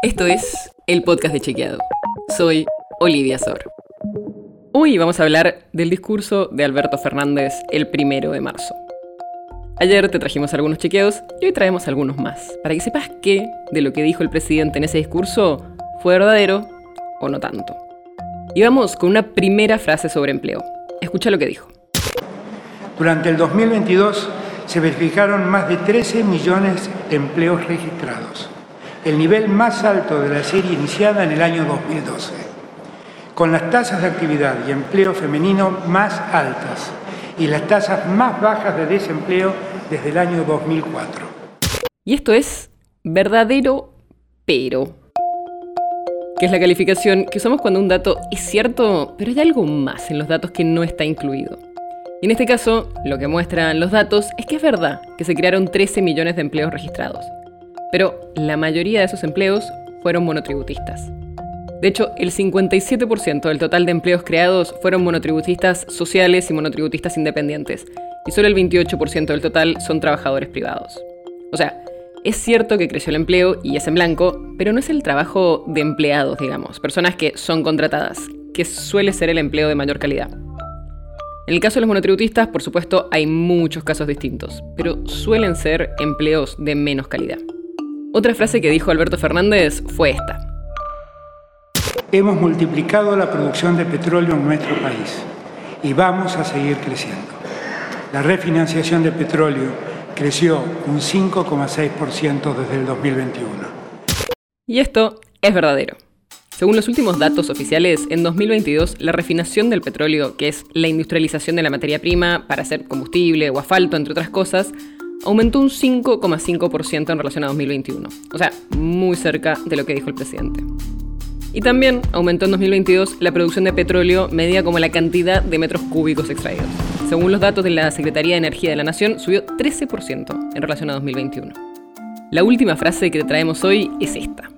Esto es el podcast de Chequeado. Soy Olivia Sor. Hoy vamos a hablar del discurso de Alberto Fernández el primero de marzo. Ayer te trajimos algunos chequeos y hoy traemos algunos más, para que sepas qué de lo que dijo el presidente en ese discurso fue verdadero o no tanto. Y vamos con una primera frase sobre empleo. Escucha lo que dijo. Durante el 2022 se verificaron más de 13 millones de empleos registrados, el nivel más alto de la serie iniciada en el año 2012, con las tasas de actividad y empleo femenino más altas y las tasas más bajas de desempleo desde el año 2004. Y esto es verdadero pero. Que es la calificación que usamos cuando un dato es cierto, pero hay algo más en los datos que no está incluido. Y en este caso, lo que muestran los datos es que es verdad que se crearon 13 millones de empleos registrados. Pero la mayoría de esos empleos fueron monotributistas. De hecho, el 57% del total de empleos creados fueron monotributistas sociales y monotributistas independientes, y solo el 28% del total son trabajadores privados. O sea, es cierto que creció el empleo y es en blanco, pero no es el trabajo de empleados, digamos, personas que son contratadas, que suele ser el empleo de mayor calidad. En el caso de los monotributistas, por supuesto, hay muchos casos distintos, pero suelen ser empleos de menos calidad. Otra frase que dijo Alberto Fernández fue esta. Hemos multiplicado la producción de petróleo en nuestro país y vamos a seguir creciendo. La refinanciación de petróleo creció un 5,6% desde el 2021. Y esto es verdadero. Según los últimos datos oficiales, en 2022 la refinación del petróleo, que es la industrialización de la materia prima para hacer combustible o asfalto, entre otras cosas, aumentó un 5,5% en relación a 2021. O sea, muy cerca de lo que dijo el presidente. Y también aumentó en 2022 la producción de petróleo medida como la cantidad de metros cúbicos extraídos. Según los datos de la Secretaría de Energía de la Nación, subió 13% en relación a 2021. La última frase que te traemos hoy es esta.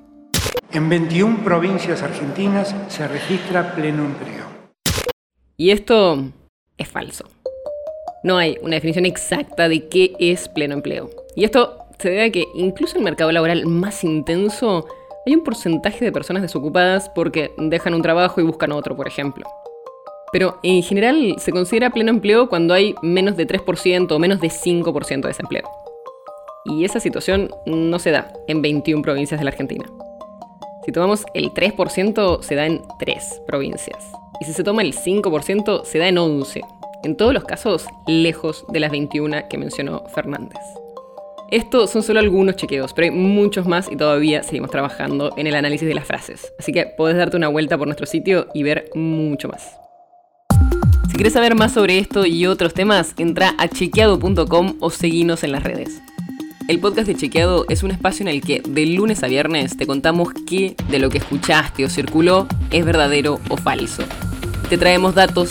En 21 provincias argentinas se registra pleno empleo. Y esto es falso. No hay una definición exacta de qué es pleno empleo. Y esto se debe a que incluso en el mercado laboral más intenso hay un porcentaje de personas desocupadas porque dejan un trabajo y buscan otro, por ejemplo. Pero en general se considera pleno empleo cuando hay menos de 3% o menos de 5% de desempleo. Y esa situación no se da en 21 provincias de la Argentina. Si tomamos el 3%, se da en 3 provincias. Y si se toma el 5%, se da en 11. En todos los casos, lejos de las 21 que mencionó Fernández. Estos son solo algunos chequeos, pero hay muchos más y todavía seguimos trabajando en el análisis de las frases. Así que podés darte una vuelta por nuestro sitio y ver mucho más. Si quieres saber más sobre esto y otros temas, entra a chequeado.com o seguinos en las redes. El podcast de Chequeado es un espacio en el que de lunes a viernes te contamos qué de lo que escuchaste o circuló es verdadero o falso. Te traemos datos